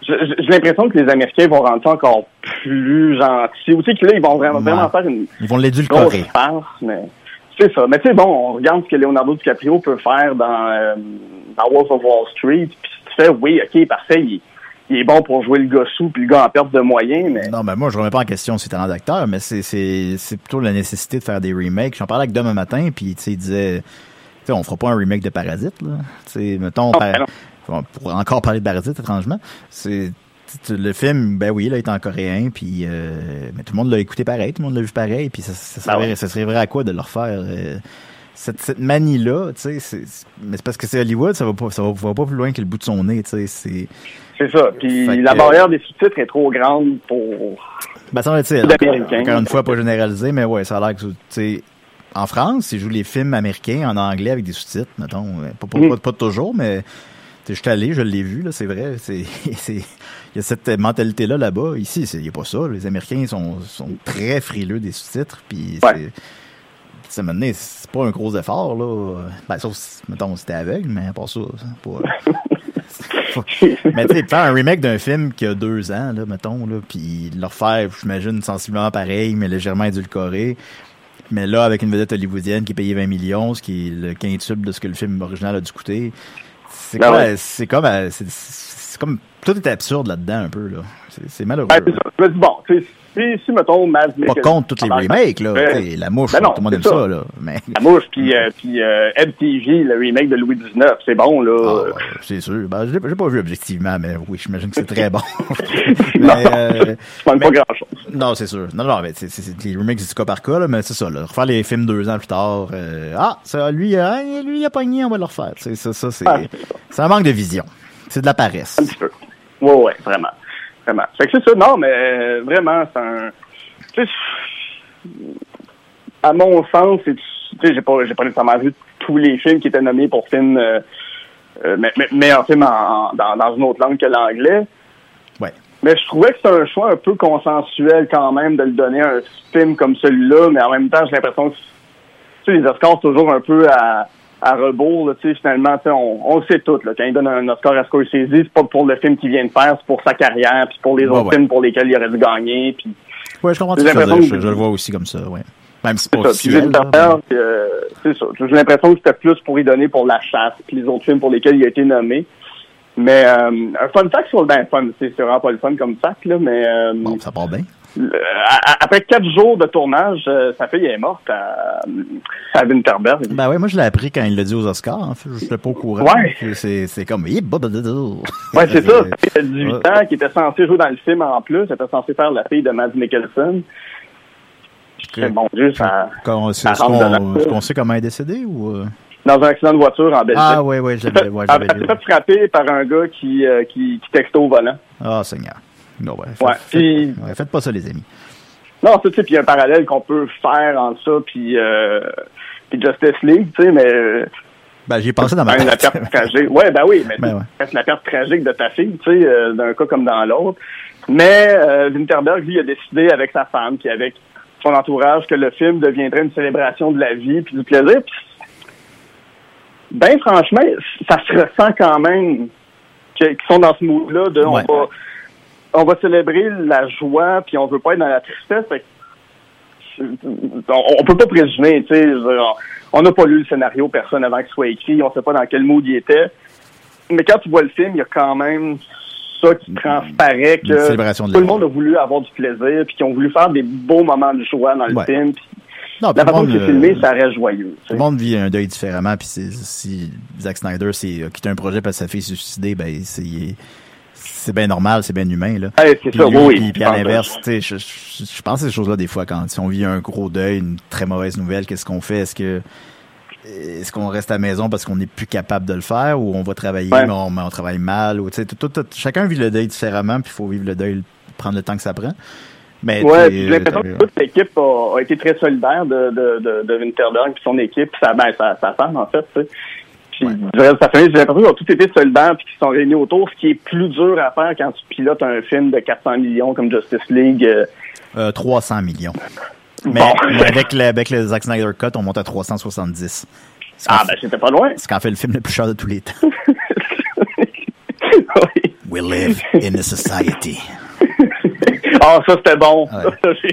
J'ai l'impression que les Américains vont rendre ça encore plus gentil. Ou tu sais que là, ils vont vraiment, vraiment faire une. Ils vont l'édulcorer. mais c'est ça. Mais tu sais, bon, on regarde ce que Leonardo DiCaprio peut faire dans, euh, dans Wolf of Wall Street, puis tu fais, oui, ok, parfait, il, il est bon pour jouer le gars sous puis le gars en perte de moyens, mais... Non, mais moi, je remets pas en question ses talents d'acteur, mais c'est, c'est, c'est plutôt la nécessité de faire des remakes. J'en parlais avec Dom un matin, puis il disait, tu sais, on fera pas un remake de Parasite, là. Tu sais, mettons, pour encore parler de Parasite, étrangement, c'est le film, ben oui, là, il est en coréen, puis euh, mais tout le monde l'a écouté pareil, tout le monde l'a vu pareil, puis ça, ça, serait, ah ça serait vrai à quoi de le refaire euh, cette, cette manie-là, tu sais, mais c'est parce que c'est Hollywood, ça va pas, ça va, pas plus loin que le bout de son nez, tu sais, c'est... C'est ça, puis la barrière des sous-titres est trop grande pour... Ben, ça va être, encore, encore une fois, pas généralisé, mais ouais, ça a l'air que, tu sais, en France, ils jouent les films américains en anglais avec des sous-titres, mettons, pas, pas, mm. pas, toujours, mais je suis allé, je l'ai vu, là, c'est vrai. [laughs] C'est, il y a cette mentalité-là là-bas. Ici, il n'y a pas ça. Les Américains sont, sont très frileux des sous-titres. Puis ouais. C'est, c'est pas un gros effort, là. Ben, sauf, mettons, c'était aveugle, mais pas ça, pas, [laughs] mais tu sais, faire un remake d'un film qui a deux ans, là, mettons, là, puis le refaire, j'imagine, sensiblement pareil, mais légèrement édulcoré. Mais là, avec une vedette hollywoodienne qui est payée 20 millions, ce qui est le quintuple de ce que le film original a dû coûter, c'est ben comme, c'est comme, euh, c'est comme, tout est absurde là-dedans un peu là. C'est malheureux. Ben, bon, si, si, mettons, Mads Pas contre toutes les remakes, là. la mouche, ben tout le monde aime ça, là. Mais... La mouche, puis, euh, puis euh, MTV, le remake de Louis XIX, c'est bon, là. Ah, c'est sûr. Ben, je l'ai pas vu objectivement, mais oui, j'imagine que c'est très bon. [laughs] mais, euh, pas grand-chose. Non, c'est sûr. Non, non, mais c'est, c'est, les remakes, c'est du cas par cas, là, mais c'est ça, là. Refaire les films deux ans plus tard, euh, ah, ça, lui, euh, lui, il a pogné, on va le refaire. C'est ça, ça, c'est, ah, c'est un manque de vision. C'est de la paresse. Un petit peu. Ouais, ouais, vraiment. Vraiment. Fait que c'est ça. Non, mais euh, vraiment, c'est un. À mon sens, tu sais, j'ai pas, j'ai pas nécessairement vu tous les films qui étaient nommés pour film, euh, euh, mais, mais, meilleur film en, dans, dans une autre langue que l'anglais. Ouais. Mais je trouvais que c'était un choix un peu consensuel quand même de le donner à un film comme celui-là, mais en même temps, j'ai l'impression que tu sais, les Oscars, toujours un peu à à rebours, tu sais, finalement, on, on le sait tout, là, quand il donne un Oscar à Scorsese, c'est pas pour le film qu'il vient de faire, c'est pour sa carrière, puis pour les autres films pour lesquels il aurait dû gagner, puis... Ouais, je comprends tout ça, je, je, le vois aussi comme ça, ouais. Même si c'est pas euh. J'ai l'impression que c'était plus pour y donner pour la chasse, puis les autres films pour lesquels il a été nommé. Mais euh, un fun fact sur le ben fun, c'est vraiment pas le fun comme fact, là, mais... Euh, bon, ça part bien. Euh, après quatre jours de tournage, euh, sa fille est morte à, à Winterberg. Ben oui, moi je l'ai appris quand il l'a dit aux Oscars. En fait, je n'étais pas au courant. Ouais. C'est, comme... Ouais, c'est [laughs] ça. Il a 18 ans, qui était censé jouer dans le film en plus. Était censé faire la fille de Mads Mikkelsen. C'est bon Dieu, ça... Qu'on, est-ce qu'on, sait comment elle est décédée ou... Euh? Dans un accident de voiture en Belgique. Ah oui, oui, j'avais, ouais, Elle s'est fait frapper par un gars qui, qui, qui texte au volant. Ah, oh, Seigneur. Non, ouais. Faites, faites pas ça, les amis. Non, c'est, tu sais, puis il y a un parallèle qu'on peut faire entre ça puis, euh, puis Justice League, tu sais, mais... Ben, j'ai pensé dans ma tête. La perte tragique. Ouais, ben oui, mais ben c'est la perte tragique de ta fille, tu sais, euh, d'un cas comme dans l'autre. Mais euh, Winterberg, lui, a décidé avec sa femme, puis avec son entourage, que le film deviendrait une célébration de la vie puis du plaisir. Puis, ben franchement, ça se ressent quand même qu'ils sont dans ce mood-là de on va on va célébrer la joie, puis on veut pas être dans la tristesse. on, peut pas présumer, tu sais, on n'a pas lu le scénario, personne avant qu'il soit écrit, on sait pas dans quel mood il était. Mais quand tu vois le film, il y a quand même ça qui transparaît que tout le monde a voulu avoir du plaisir, puis qu'ils ont voulu faire des beaux moments de joie dans le film. la façon que c'est filmé, ça reste joyeux. Tout le monde vit un deuil différemment, puis si Zack Snyder s'est quitté un projet parce que sa fille s'est suicidée, ben c'est c'est bien normal, c'est bien humain. Là. c'est ça, oui. Puis, à l'inverse, je, je, je, pense à ces choses-là des fois quand si on vit un gros deuil, une très mauvaise nouvelle, qu'est-ce qu'on fait? Est-ce que est-ce qu'on reste à la maison parce qu'on n'est plus capable de le faire ou on va travailler mais, on, travaille mal ou tout, tout, chacun vit le deuil différemment puis il faut vivre le deuil prendre le temps que ça prend mais ouais, j'ai l'impression que toute l'équipe a, été très solidaire de, de, de, de Winterberg et son équipe, ça, ben, sa, sa femme, en fait, tu sais. Puis, sa famille, j'ai l'impression qu'ils ont tous été solidaires puis qu'ils sont réunis autour, ce qui est plus dur à faire quand tu pilotes un film de 400 millions comme Justice League. Euh, 300 euh, millions. Mais, avec, le, avec le Zack Snyder Cut, on monte à 370. Ah, ben, c'était pas loin. C'est qu'en fait le film le plus cher de tous les temps. [laughs] oui. We live in a society. Ah, ça, c'était bon. Ouais.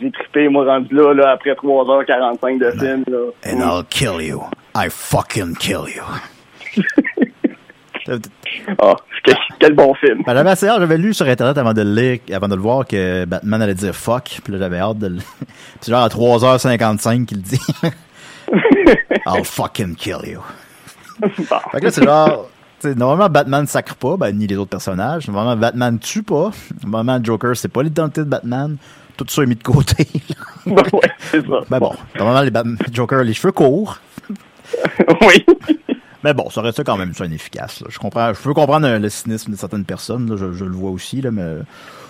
J'ai trippé, moi, rendu là, là, après 3h45 de film. Là. And I'll kill you. I fucking kill you. [laughs] oh, quel, bon film. Ben, j'avais j'avais lu sur Internet avant de le lire, avant de le voir que Batman allait dire fuck, puis là, j'avais hâte de le... [laughs] C'est genre à 3h55 qu'il dit. [laughs] I'll fucking kill you. Bon. Fait que là, c'est genre normalement, Batman sacre pas, ben, ni les autres personnages. Normalement, Batman tue pas. Normalement, Joker, c'est pas l'identité de Batman. Tout ça est mis de côté. [laughs] ben ouais, c'est ça. Ben bon, normalement, les Batman, Joker les cheveux courts. [laughs] oui. Mais bon, ça reste quand même ça inefficace. Je comprends, je peux comprendre le cynisme de certaines personnes. Là, je, je, le vois aussi, là, mais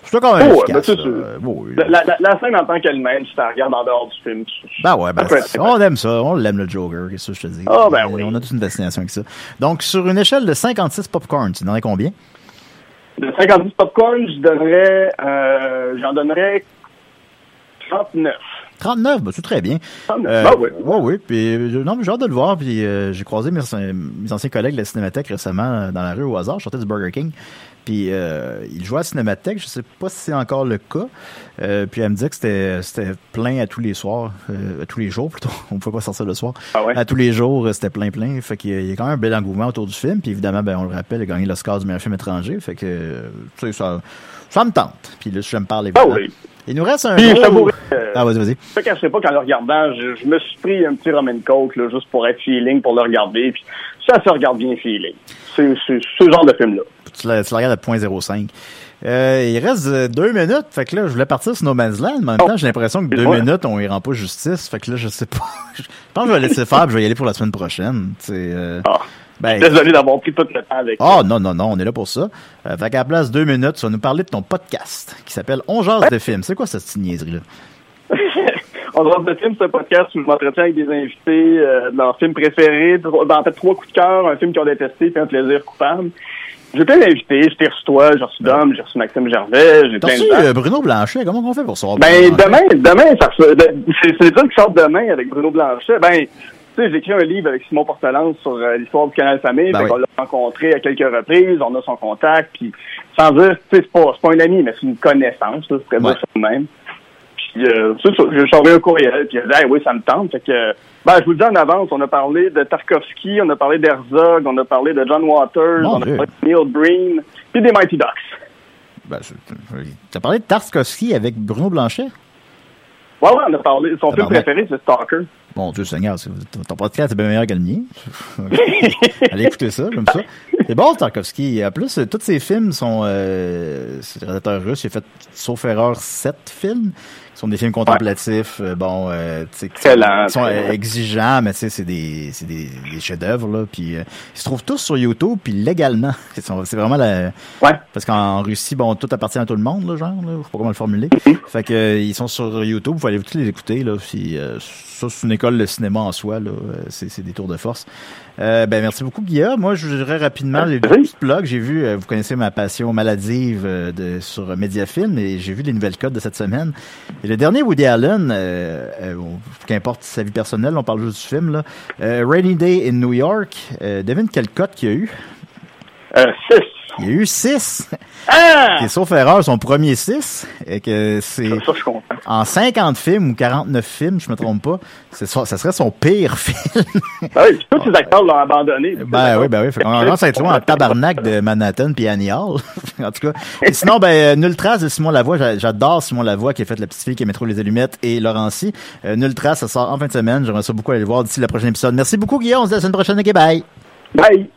c'est quand même oh, efficace. Ben, la, la, la, scène en tant qu'elle-même, tu la regardes en dehors du film. Ben ouais, ben on aime ça. On l'aime le Joker, qu'est-ce que je te dis? Oh, ben oui. On a toute une destination avec ça. Donc, sur une échelle de 56 popcorn, tu donnerais combien? De 56 popcorn, je donnerais, euh, j'en donnerais 39. 39, ben, c'est très bien. 39, euh, ben oui. Ouais, oui. Puis, euh, non, j'ai hâte de le voir. Puis, euh, j'ai croisé mes, mes, anciens collègues de la Cinémathèque récemment dans la rue au hasard. Je sortais du Burger King. Puis euh, il jouait à Cinémathèque, je sais pas si c'est encore le cas. Euh, puis elle me dit que c'était c'était plein à tous les soirs, euh, à tous les jours [laughs] plutôt. On pouvait pas sortir le soir. Ah ouais? À tous les jours, c'était plein plein. Fait qu'il y a quand même un bel engouement autour du film. Puis évidemment, ben on le rappelle, il a gagné l'Oscar du meilleur film étranger. Fait que tu sais, ça, ça me tente. Puis là, je me parle évidemment. Ah oui. Il nous reste un Puis, gros... euh, ah, vas-y, vas-y. Je ne cacherai pas qu'en le regardant, je, je, me suis pris un petit Roman Coke là, juste pour être feeling, pour le regarder. Puis ça se regarde bien feeling. C'est ce genre de film-là. Tu tu le regardes à 0.05. Euh, il reste euh, deux minutes. Fait que là, je voulais partir sur No Man's Land, mais en même temps, j'ai l'impression que deux minutes, on y rend pas justice. Fait que là, je sais pas. [laughs] je pense que je vais laisser faire, je vais y aller pour la semaine prochaine. Euh, oh. ben, Désolé d'avoir pris tout le temps avec. Oh non, non, non, on est là pour ça. Euh, fait qu'à la place deux minutes, tu vas nous parler de ton podcast qui s'appelle On jase de films. C'est quoi cette niaiserie-là? [laughs] On jase de films, c'est un podcast où je m'entretiens avec des invités euh, de leurs films préférés. En fait, trois coups de cœur, un film qu'ils ont détesté, puis un plaisir coupable. J'ai plein d'invités. J'ai reçu toi, j'ai reçu Dom, j'ai reçu Maxime Gervais, j'ai plein reçu, de euh, Bruno Blanchet? Comment on fait pour ça? Ben, demain, demain, ça c'est trucs qui sortent demain avec Bruno Blanchet. Ben, tu sais, j'ai écrit un livre avec Simon Portelance sur euh, l'histoire du canal Famille. Ben oui. On l'a rencontré à quelques reprises, on a son contact, puis sans dire, tu sais, c'est pas, pas un ami, mais c'est une connaissance, c'est très ouais. ça même. Puis, euh, ça, envoyé un courriel, puis a dit, hey, oui, ça me tente. Fait que, ben, je vous le dis en avance, on a parlé de Tarkovsky, on a parlé d'Herzog, on a parlé de John Waters, Mon on Dieu. a parlé de Neil Breen, puis des Mighty Ducks. Ben, tu as parlé de Tarkovsky avec Bruno Blanchet? Ouais, ouais, on a parlé. Son film préféré, c'est Stalker. Mon Dieu Seigneur, ton podcast est bien meilleur que le mien. [laughs] Allez écouter ça, j'aime ça. C'est bon, Tarkovsky. En plus, tous ses films sont... Euh, c'est le réalisateur russe, il a fait, sauf erreur, sept films. Sont des films contemplatifs, ouais. bon, euh, tu sais, qui sont euh, exigeants, mais tu sais, c'est des, c'est des, des chefs-d'œuvre là. Puis euh, ils se trouvent tous sur YouTube, puis légalement. [laughs] C'est vraiment la. Ouais. Parce qu'en Russie, bon, tout appartient à tout le monde, là, genre. Là, je sais pas comment le formuler. Mm -hmm. Fait que euh, ils sont sur YouTube, vous allez tous les écouter là. Puis euh, ça, c'est une école de cinéma en soi là. C'est des tours de force. Euh, ben merci beaucoup Guillaume. Moi, je dirais rapidement les deux petits blogs. J'ai vu, euh, vous connaissez ma passion maladive euh, de, sur Mediafilm et j'ai vu les nouvelles codes de cette semaine. Et le dernier Woody Allen, euh, euh, qu'importe sa vie personnelle, on parle juste du film là. Rainy Day in New York. devine quel code qu'il y a eu? Six. Il y a eu 6. Ah! Et sauf erreur, son premier 6. Et que c'est. Ça. En 50 films ou 49 films, je me trompe pas, ça serait son pire [laughs] film. ben oui, tous ces acteurs l'ont abandonné. Ben oui, ben oui. On commence à être loin en tabarnak de Manhattan puis Annie Hall. [laughs] en tout cas. Et sinon, ben, Nulle Trace de Simon Lavoie. J'adore Simon Lavoie qui a fait La Petite Fille qui a Métro Les Allumettes et Laurency. Euh, Nulle Trace, ça sort en fin de semaine. J'aimerais ça beaucoup aller le voir d'ici la prochaine épisode. Merci beaucoup, Guillaume. On se dit à la semaine prochaine. OK, bye. Bye.